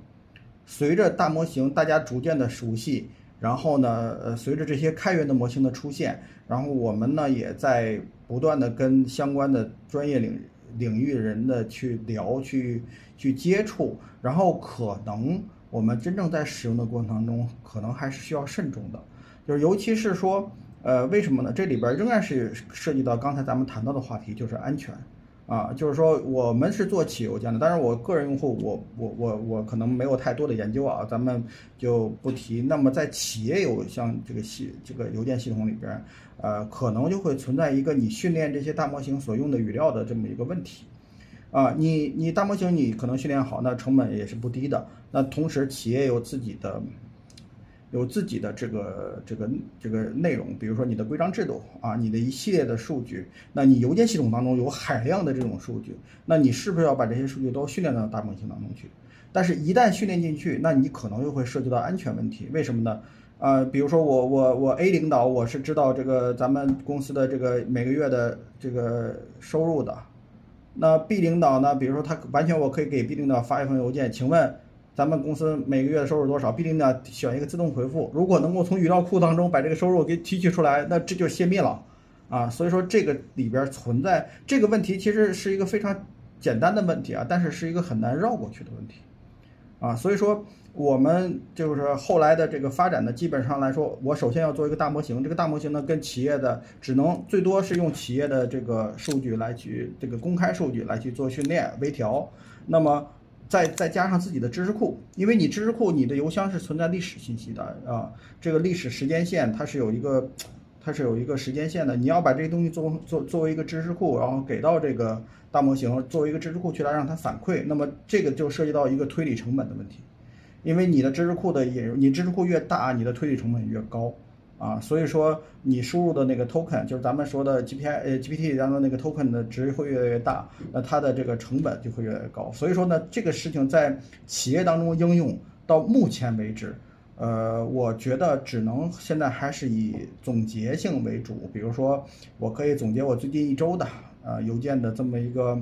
随着大模型大家逐渐的熟悉，然后呢，呃，随着这些开源的模型的出现，然后我们呢也在不断的跟相关的专业领领域人的去聊，去去接触，然后可能。我们真正在使用的过程当中，可能还是需要慎重的，就是尤其是说，呃，为什么呢？这里边仍然是涉及到刚才咱们谈到的话题，就是安全，啊，就是说我们是做企业邮件的，当然我个人用户，我我我我可能没有太多的研究啊，咱们就不提。那么在企业邮像这个系这个邮件系统里边，呃，可能就会存在一个你训练这些大模型所用的语料的这么一个问题。啊，你你大模型你可能训练好，那成本也是不低的。那同时企业有自己的，有自己的这个这个这个内容，比如说你的规章制度啊，你的一系列的数据。那你邮件系统当中有海量的这种数据，那你是不是要把这些数据都训练到大模型当中去？但是，一旦训练进去，那你可能又会涉及到安全问题。为什么呢？啊，比如说我我我 A 领导，我是知道这个咱们公司的这个每个月的这个收入的。那 B 领导呢？比如说他完全我可以给 B 领导发一封邮件，请问咱们公司每个月的收入多少？B 领导选一个自动回复，如果能够从语料库当中把这个收入给提取出来，那这就泄密了啊！所以说这个里边存在这个问题，其实是一个非常简单的问题啊，但是是一个很难绕过去的问题啊，所以说。我们就是后来的这个发展呢，基本上来说，我首先要做一个大模型。这个大模型呢，跟企业的只能最多是用企业的这个数据来去这个公开数据来去做训练微调。那么再再加上自己的知识库，因为你知识库你的邮箱是存在历史信息的啊，这个历史时间线它是有一个它是有一个时间线的。你要把这些东西做做作为一个知识库，然后给到这个大模型作为一个知识库去来让它反馈，那么这个就涉及到一个推理成本的问题。因为你的知识库的引入，你知识库越大，你的推理成本越高，啊，所以说你输入的那个 token，就是咱们说的 GPI 呃 GPT 当中那个 token 的值会越来越大，那它的这个成本就会越来越高。所以说呢，这个事情在企业当中应用到目前为止，呃，我觉得只能现在还是以总结性为主。比如说，我可以总结我最近一周的呃邮件的这么一个，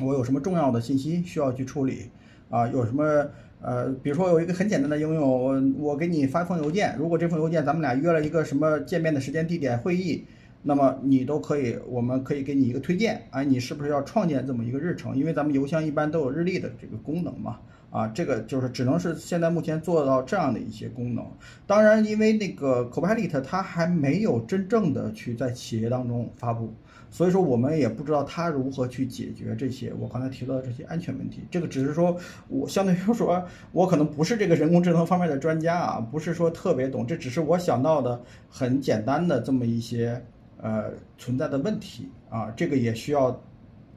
我有什么重要的信息需要去处理，啊，有什么。呃，比如说有一个很简单的应用，我我给你发一封邮件，如果这封邮件咱们俩约了一个什么见面的时间、地点、会议，那么你都可以，我们可以给你一个推荐，哎，你是不是要创建这么一个日程？因为咱们邮箱一般都有日历的这个功能嘛，啊，这个就是只能是现在目前做到这样的一些功能。当然，因为那个 Copilot 它还没有真正的去在企业当中发布。所以说，我们也不知道他如何去解决这些我刚才提到的这些安全问题。这个只是说，我相对于说，我可能不是这个人工智能方面的专家啊，不是说特别懂。这只是我想到的很简单的这么一些呃存在的问题啊。这个也需要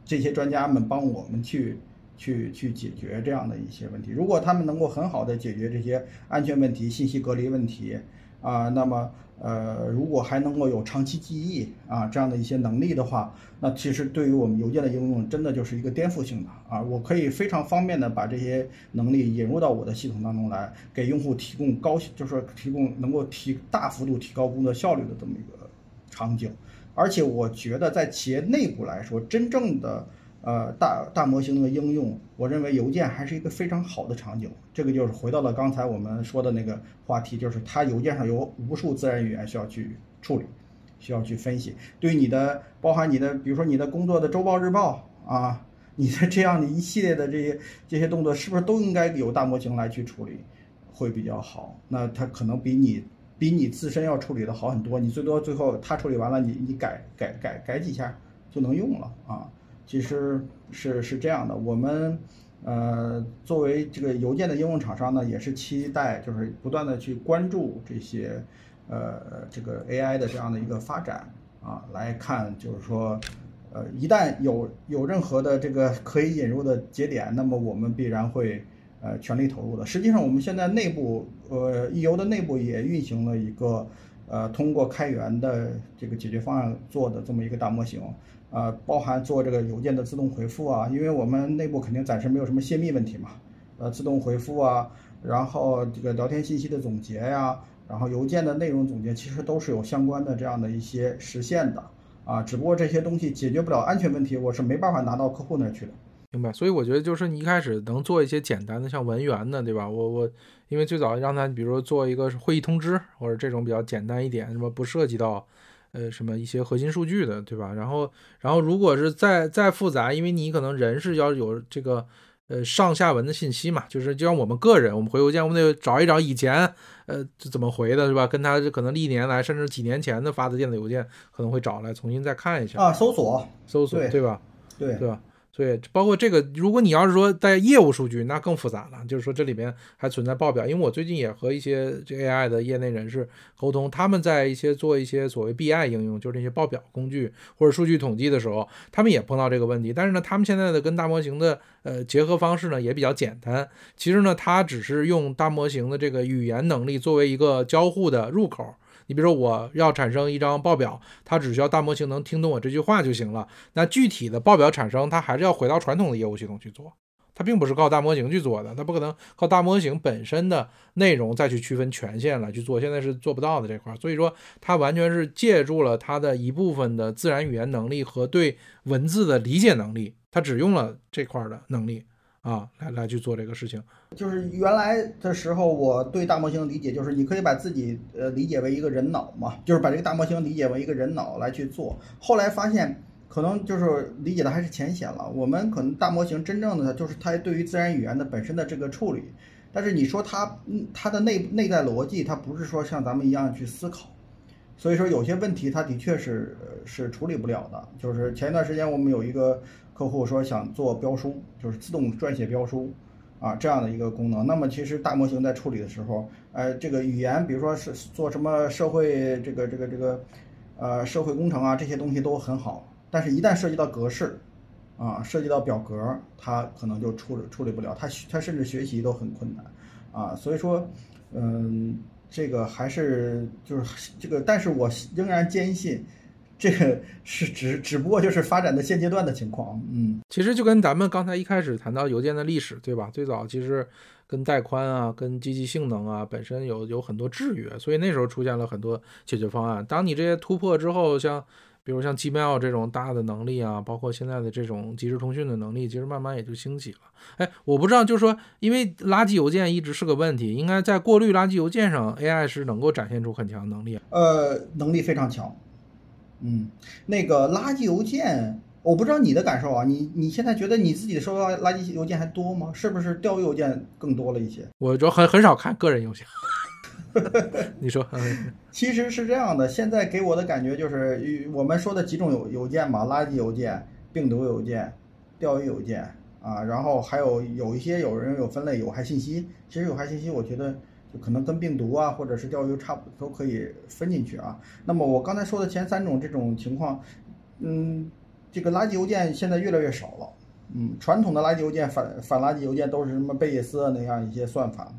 这些专家们帮我们去去去解决这样的一些问题。如果他们能够很好的解决这些安全问题、信息隔离问题啊，那么。呃，如果还能够有长期记忆啊这样的一些能力的话，那其实对于我们邮件的应用，真的就是一个颠覆性的啊！我可以非常方便的把这些能力引入到我的系统当中来，给用户提供高，就是说提供能够提大幅度提高工作效率的这么一个场景。而且我觉得在企业内部来说，真正的。呃，大大模型的应用，我认为邮件还是一个非常好的场景。这个就是回到了刚才我们说的那个话题，就是它邮件上有无数自然语言需要去处理，需要去分析。对你的，包含你的，比如说你的工作的周报、日报啊，你的这样的一系列的这些这些动作，是不是都应该有大模型来去处理，会比较好？那它可能比你比你自身要处理的好很多。你最多最后它处理完了，你你改改改改几下就能用了啊。其实是是这样的，我们呃作为这个邮件的应用厂商呢，也是期待就是不断的去关注这些呃这个 AI 的这样的一个发展啊，来看就是说呃一旦有有任何的这个可以引入的节点，那么我们必然会呃全力投入的。实际上我们现在内部呃易邮的内部也运行了一个呃通过开源的这个解决方案做的这么一个大模型。呃，包含做这个邮件的自动回复啊，因为我们内部肯定暂时没有什么泄密问题嘛，呃，自动回复啊，然后这个聊天信息的总结呀，然后邮件的内容总结，其实都是有相关的这样的一些实现的啊。只不过这些东西解决不了安全问题，我是没办法拿到客户那儿去的。明白，所以我觉得就是你一开始能做一些简单的，像文员的，对吧？我我因为最早让他，比如说做一个会议通知，或者这种比较简单一点，什么不涉及到呃什么一些核心数据的，对吧？然后然后如果是再再复杂，因为你可能人是要有这个呃上下文的信息嘛，就是就像我们个人，我们回邮件，我们得找一找以前呃怎么回的，是吧？跟他可能历年来甚至几年前的发的电子邮件，可能会找来重新再看一下啊，搜索搜索，对吧？对对吧？对，包括这个，如果你要是说在业务数据，那更复杂了。就是说这里边还存在报表，因为我最近也和一些这 AI 的业内人士沟通，他们在一些做一些所谓 BI 应用，就是那些报表工具或者数据统计的时候，他们也碰到这个问题。但是呢，他们现在的跟大模型的呃结合方式呢也比较简单。其实呢，它只是用大模型的这个语言能力作为一个交互的入口。你比如说，我要产生一张报表，它只需要大模型能听懂我这句话就行了。那具体的报表产生，它还是要回到传统的业务系统去做，它并不是靠大模型去做的，它不可能靠大模型本身的内容再去区分权限来去做，现在是做不到的这块。所以说，它完全是借助了它的一部分的自然语言能力和对文字的理解能力，它只用了这块的能力。啊，来来去做这个事情，就是原来的时候，我对大模型的理解就是，你可以把自己呃理解为一个人脑嘛，就是把这个大模型理解为一个人脑来去做。后来发现，可能就是理解的还是浅显了。我们可能大模型真正的就是它对于自然语言的本身的这个处理，但是你说它它的内内在逻辑，它不是说像咱们一样去思考。所以说有些问题它的确是是处理不了的。就是前一段时间我们有一个。客户说想做标书，就是自动撰写标书，啊，这样的一个功能。那么其实大模型在处理的时候，呃，这个语言，比如说是做什么社会这个这个这个，呃，社会工程啊，这些东西都很好。但是，一旦涉及到格式，啊，涉及到表格，它可能就处理处理不了，它它甚至学习都很困难，啊，所以说，嗯，这个还是就是这个，但是我仍然坚信。这个是只只不过就是发展的现阶段的情况，嗯，其实就跟咱们刚才一开始谈到邮件的历史，对吧？最早其实跟带宽啊、跟机器性能啊本身有有很多制约，所以那时候出现了很多解决方案。当你这些突破之后，像比如像 Gmail 这种大的能力啊，包括现在的这种即时通讯的能力，其实慢慢也就兴起了。哎，我不知道，就是说，因为垃圾邮件一直是个问题，应该在过滤垃圾邮件上，AI 是能够展现出很强能力。呃，能力非常强。嗯，那个垃圾邮件，我不知道你的感受啊，你你现在觉得你自己收到垃圾邮件还多吗？是不是钓鱼邮件更多了一些？我主要很很少看个人邮件。你说，其实是这样的，现在给我的感觉就是，我们说的几种邮邮件嘛，垃圾邮件、病毒邮件、钓鱼邮件啊，然后还有有一些有人有分类有害信息，其实有害信息，我觉得。就可能跟病毒啊，或者是钓鱼差不都可以分进去啊。那么我刚才说的前三种这种情况，嗯，这个垃圾邮件现在越来越少了。嗯，传统的垃圾邮件反反垃圾邮件都是什么贝叶斯那样一些算法，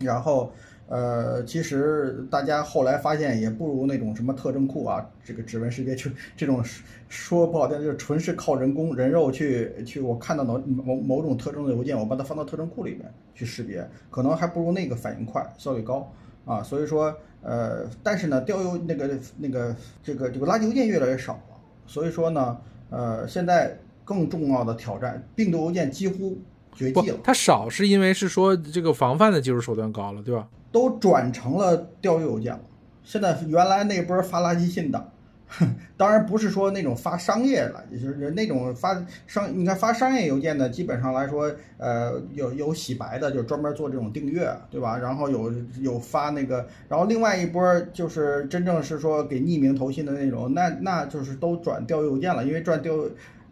然后。呃，其实大家后来发现也不如那种什么特征库啊，这个指纹识别就这种说不好听，就是纯是靠人工人肉去去，我看到某某某种特征的邮件，我把它放到特征库里面去识别，可能还不如那个反应快，效率高啊。所以说，呃，但是呢，调邮那个那个这个这个垃圾邮件越来越少了，所以说呢，呃，现在更重要的挑战，病毒邮件几乎绝迹了。它少是因为是说这个防范的技术手段高了，对吧？都转成了钓鱼邮件了。现在原来那波发垃圾信的，当然不是说那种发商业的，也就是那种发商，你看发商业邮件的，基本上来说，呃，有有洗白的，就专门做这种订阅，对吧？然后有有发那个，然后另外一波就是真正是说给匿名投信的那种，那那就是都转钓鱼邮件了，因为转钓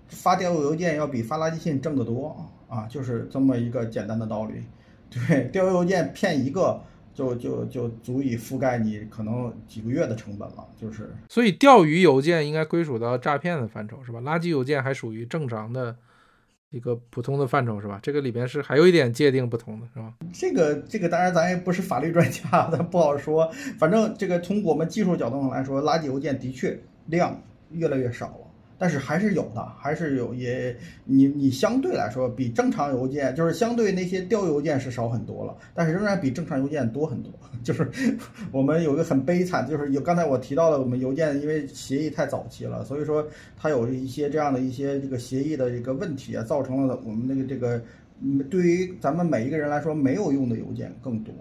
发钓鱼邮件要比发垃圾信挣得多啊，就是这么一个简单的道理。对，钓鱼邮件骗一个。就就就足以覆盖你可能几个月的成本了，就是。所以钓鱼邮件应该归属到诈骗的范畴，是吧？垃圾邮件还属于正常的一个普通的范畴，是吧？这个里边是还有一点界定不同的，是吧？这个这个当然咱也不是法律专家，咱不好说。反正这个从我们技术角度上来说，垃圾邮件的确量越来越少了。但是还是有的，还是有也你你相对来说比正常邮件，就是相对那些调邮件是少很多了，但是仍然比正常邮件多很多。就是我们有一个很悲惨，就是有刚才我提到了，我们邮件因为协议太早期了，所以说它有一些这样的一些这个协议的一个问题啊，造成了我们那个这个嗯，对于咱们每一个人来说没有用的邮件更多。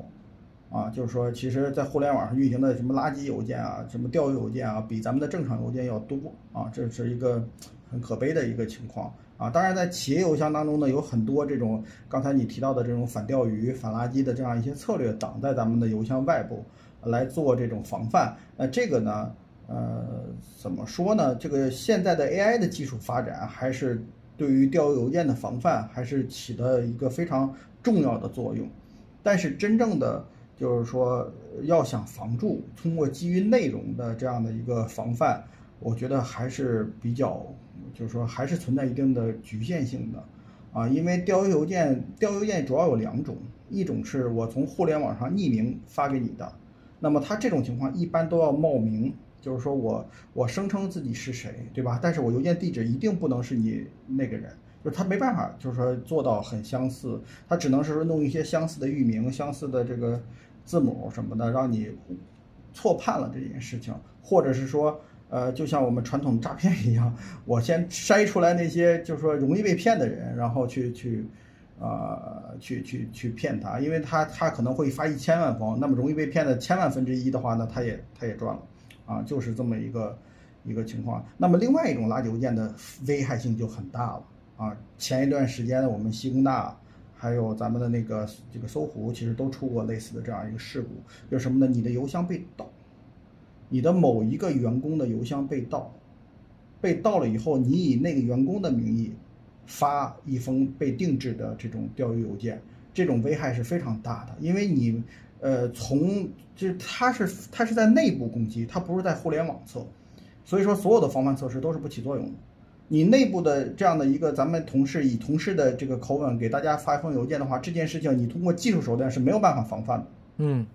啊，就是说，其实，在互联网上运行的什么垃圾邮件啊，什么钓鱼邮件啊，比咱们的正常邮件要多啊，这是一个很可悲的一个情况啊。当然，在企业邮箱当中呢，有很多这种刚才你提到的这种反钓鱼、反垃圾的这样一些策略，挡在咱们的邮箱外部来做这种防范。那这个呢，呃，怎么说呢？这个现在的 AI 的技术发展，还是对于钓鱼邮件的防范，还是起了一个非常重要的作用。但是真正的就是说，要想防住，通过基于内容的这样的一个防范，我觉得还是比较，就是说还是存在一定的局限性的，啊，因为调邮件，调邮件主要有两种，一种是我从互联网上匿名发给你的，那么它这种情况一般都要冒名，就是说我我声称自己是谁，对吧？但是我邮件地址一定不能是你那个人，就是他没办法，就是说做到很相似，他只能是说弄一些相似的域名，相似的这个。字母什么的，让你错判了这件事情，或者是说，呃，就像我们传统诈骗一样，我先筛出来那些就是说容易被骗的人，然后去去，呃，去去去骗他，因为他他可能会发一千万封，那么容易被骗的千万分之一的话呢，他也他也赚了，啊，就是这么一个一个情况。那么另外一种垃圾邮件的危害性就很大了，啊，前一段时间我们西工大。还有咱们的那个这个搜狐，其实都出过类似的这样一个事故，就是什么呢？你的邮箱被盗，你的某一个员工的邮箱被盗，被盗了以后，你以那个员工的名义发一封被定制的这种钓鱼邮件，这种危害是非常大的，因为你呃从就是它是它是在内部攻击，它不是在互联网侧，所以说所有的防范措施都是不起作用的。你内部的这样的一个咱们同事以同事的这个口吻给大家发一封邮件的话，这件事情你通过技术手段是没有办法防范的。嗯，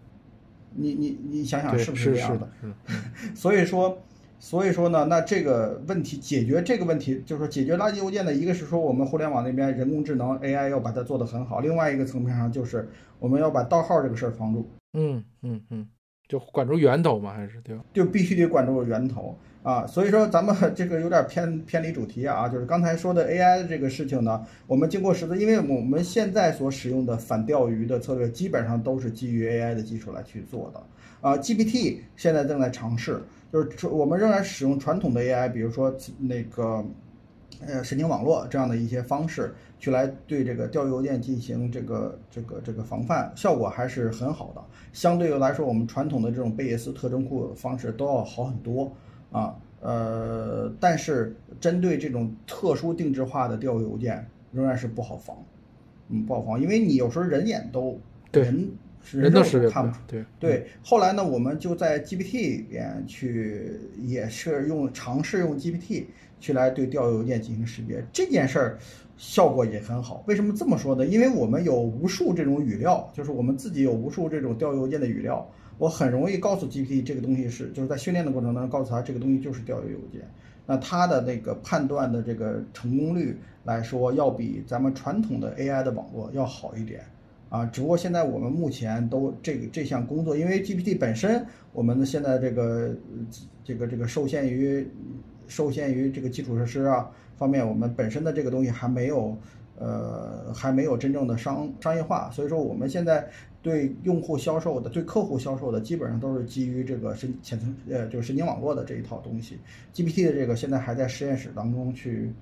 你你你想想是不是这样的？所以说，所以说呢，那这个问题解决这个问题，就是说解决垃圾邮件的一个是说我们互联网那边人工智能 AI 要把它做得很好，另外一个层面上就是我们要把盗号这个事儿防住。嗯嗯嗯，就管住源头嘛，还是对吧？就必须得管住源头。啊，所以说咱们 这个有点偏偏离主题啊，就是刚才说的 AI 的这个事情呢，我们经过实测，因为我们现在所使用的反钓鱼的策略基本上都是基于 AI 的技术来去做的。啊，GPT 现在正在尝试，就是我们仍然使用传统的 AI，比如说那个呃神经网络这样的一些方式去来对这个钓鱼邮件进行这个这个这个防范，效果还是很好的。相对于来说，我们传统的这种贝叶斯特征库方式都要好很多。啊，呃，但是针对这种特殊定制化的钓鱼邮件，仍然是不好防，嗯，不好防，因为你有时候人眼都人人都识别看不出，对对。后来呢，我们就在 GPT 里边去，也是用尝试用 GPT 去来对钓鱼邮件进行识别，这件事儿效果也很好。为什么这么说呢？因为我们有无数这种语料，就是我们自己有无数这种钓鱼邮件的语料。我很容易告诉 GPT 这个东西是，就是在训练的过程当中告诉他这个东西就是钓鱼邮件，那它的那个判断的这个成功率来说，要比咱们传统的 AI 的网络要好一点啊。只不过现在我们目前都这个这项工作，因为 GPT 本身我们的现在这个这个这个受限于受限于这个基础设施啊方面，我们本身的这个东西还没有呃还没有真正的商商业化，所以说我们现在。对用户销售的，对客户销售的，基本上都是基于这个神浅层呃，就是神经网络的这一套东西。GPT 的这个现在还在实验室当中去，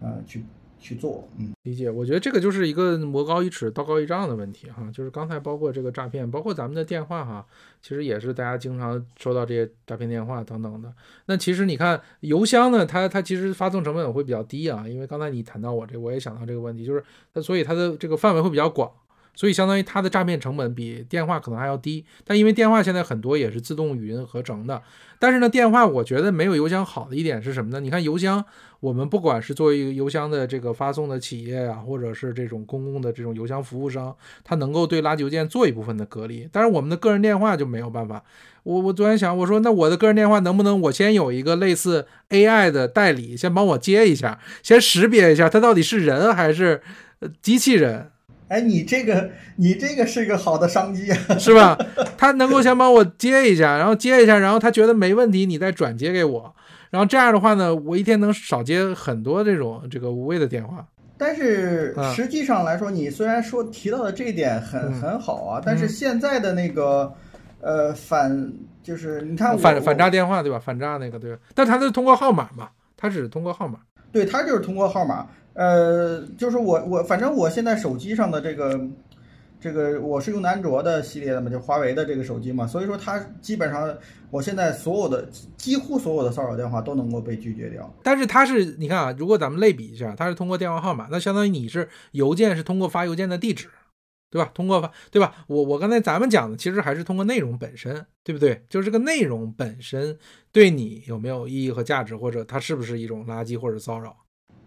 呃，去去做。嗯，理解。我觉得这个就是一个魔高一尺，道高一丈的问题哈。就是刚才包括这个诈骗，包括咱们的电话哈，其实也是大家经常收到这些诈骗电话等等的。那其实你看邮箱呢，它它其实发送成本会比较低啊，因为刚才你谈到我这，我也想到这个问题，就是它所以它的这个范围会比较广。所以相当于它的诈骗成本比电话可能还要低。但因为电话现在很多也是自动语音合成的，但是呢，电话我觉得没有邮箱好的一点是什么呢？你看邮箱，我们不管是作为一个邮箱的这个发送的企业啊，或者是这种公共的这种邮箱服务商，它能够对垃圾邮件做一部分的隔离，但是我们的个人电话就没有办法。我我昨天想，我说那我的个人电话能不能我先有一个类似 AI 的代理，先帮我接一下，先识别一下它到底是人还是机器人？哎，你这个你这个是一个好的商机啊，是吧？他能够先帮我接一下，然后接一下，然后他觉得没问题，你再转接给我，然后这样的话呢，我一天能少接很多这种这个无谓的电话。但是实际上来说，你虽然说提到的这一点很很好啊，但是现在的那个。呃，反就是你看反反诈电话对吧？反诈那个对，但他是通过号码嘛，他只是通过号码。对他就是通过号码。呃，就是我我反正我现在手机上的这个这个我是用的安卓的系列的嘛，就华为的这个手机嘛，所以说它基本上我现在所有的几乎所有的骚扰电话都能够被拒绝掉。但是它是你看啊，如果咱们类比一下，它是通过电话号码，那相当于你是邮件是通过发邮件的地址。对吧？通过发，对吧？我我刚才咱们讲的其实还是通过内容本身，对不对？就是这个内容本身对你有没有意义和价值，或者它是不是一种垃圾或者骚扰？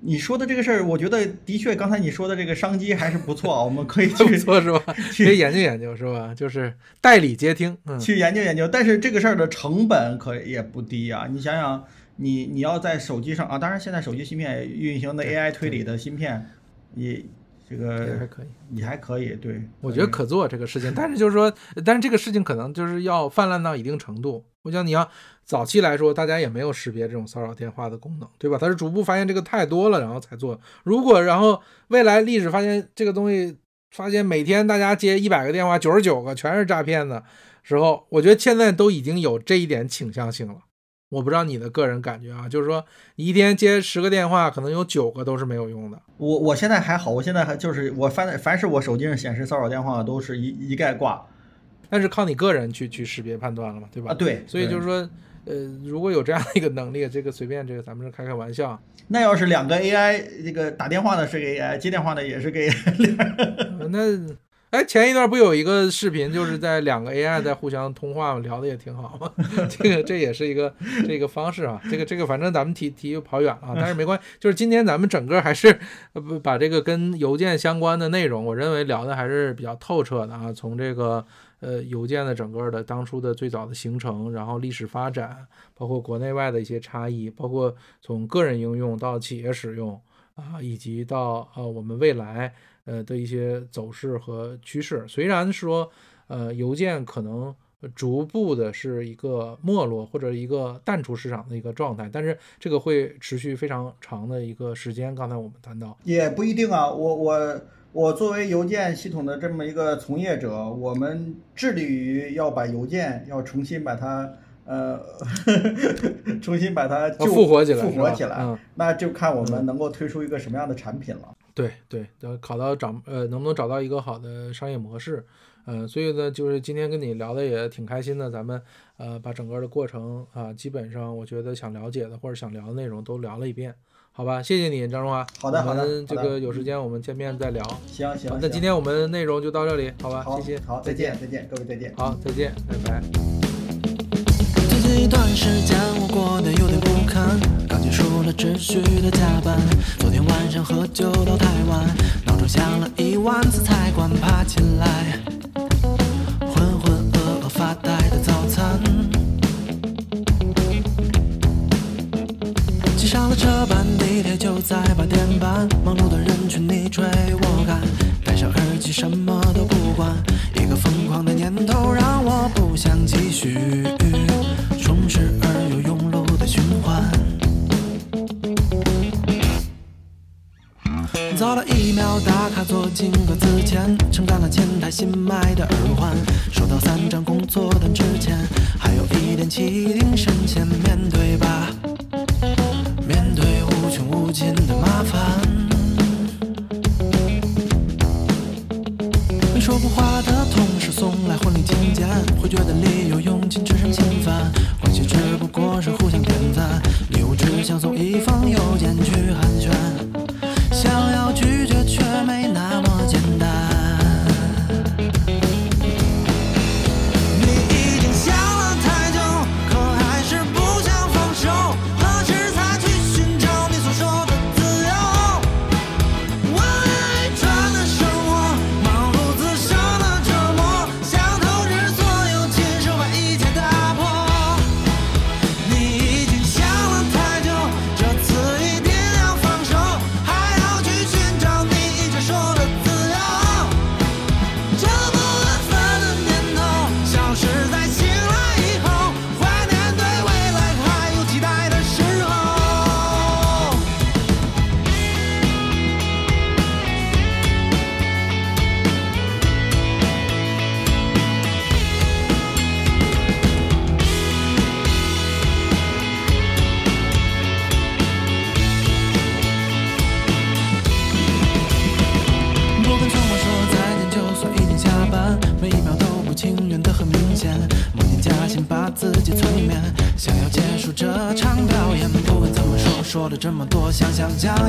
你说的这个事儿，我觉得的确，刚才你说的这个商机还是不错，我们可以 去做是吧？可以研究研究是吧？就是代理接听，去研究研究。但是这个事儿的成本可也不低啊！你想想，你你要在手机上啊，当然现在手机芯片运行的 AI 推理的芯片也。这个也还可以，你还可以，对我觉得可做这个事情，但是就是说，但是这个事情可能就是要泛滥到一定程度。我想你要早期来说，大家也没有识别这种骚扰电话的功能，对吧？它是逐步发现这个太多了，然后才做。如果然后未来历史发现这个东西，发现每天大家接一百个电话，九十九个全是诈骗的时候，我觉得现在都已经有这一点倾向性了。我不知道你的个人感觉啊，就是说你一天接十个电话，可能有九个都是没有用的。我我现在还好，我现在还就是我凡凡是我手机上显示骚扰电话，都是一一概挂。但是靠你个人去去识别判断了嘛，对吧？啊，对。所以就是说，呃，如果有这样的一个能力，这个随便这个咱们是开开玩笑。那要是两个 AI，这个打电话的是个 AI，接电话的也是个 AI，那。哎，前一段不有一个视频，就是在两个 AI 在互相通话嘛，聊的也挺好嘛。这个这也是一个这个方式啊。这个这个，反正咱们提提跑远了，但是没关系。就是今天咱们整个还是不把这个跟邮件相关的内容，我认为聊的还是比较透彻的啊。从这个呃邮件的整个的当初的最早的形成，然后历史发展，包括国内外的一些差异，包括从个人应用到企业使用啊，以及到呃我们未来。呃的一些走势和趋势，虽然说，呃，邮件可能逐步的是一个没落或者一个淡出市场的一个状态，但是这个会持续非常长的一个时间。刚才我们谈到，也不一定啊。我我我作为邮件系统的这么一个从业者，我们致力于要把邮件要重新把它。呃，重新把它复活起来，复活起来，那就看我们能够推出一个什么样的产品了。对对，要考到找呃，能不能找到一个好的商业模式？呃，所以呢，就是今天跟你聊的也挺开心的，咱们呃把整个的过程啊，基本上我觉得想了解的或者想聊的内容都聊了一遍，好吧？谢谢你，张荣华。好的好的。我们这个有时间我们见面再聊。行行。那今天我们内容就到这里，好吧？谢谢。好，再见再见，各位再见。好，再见，拜拜。这一段时间我过得有点不堪，刚结束了持续的加班，昨天晚上喝酒到太晚，闹钟响了一万次才敢爬起来，浑浑噩噩发呆的早餐。挤上了车班，地铁就在八点半，忙碌的人群你追我赶，戴上耳机什么都秒打卡坐进格子前，承担了前台新买的耳环，收到三张工作单之前，还有一点气定神闲面对吧，面对无穷无尽的麻烦。没说过话的同事送来婚礼请柬，会觉得想想家。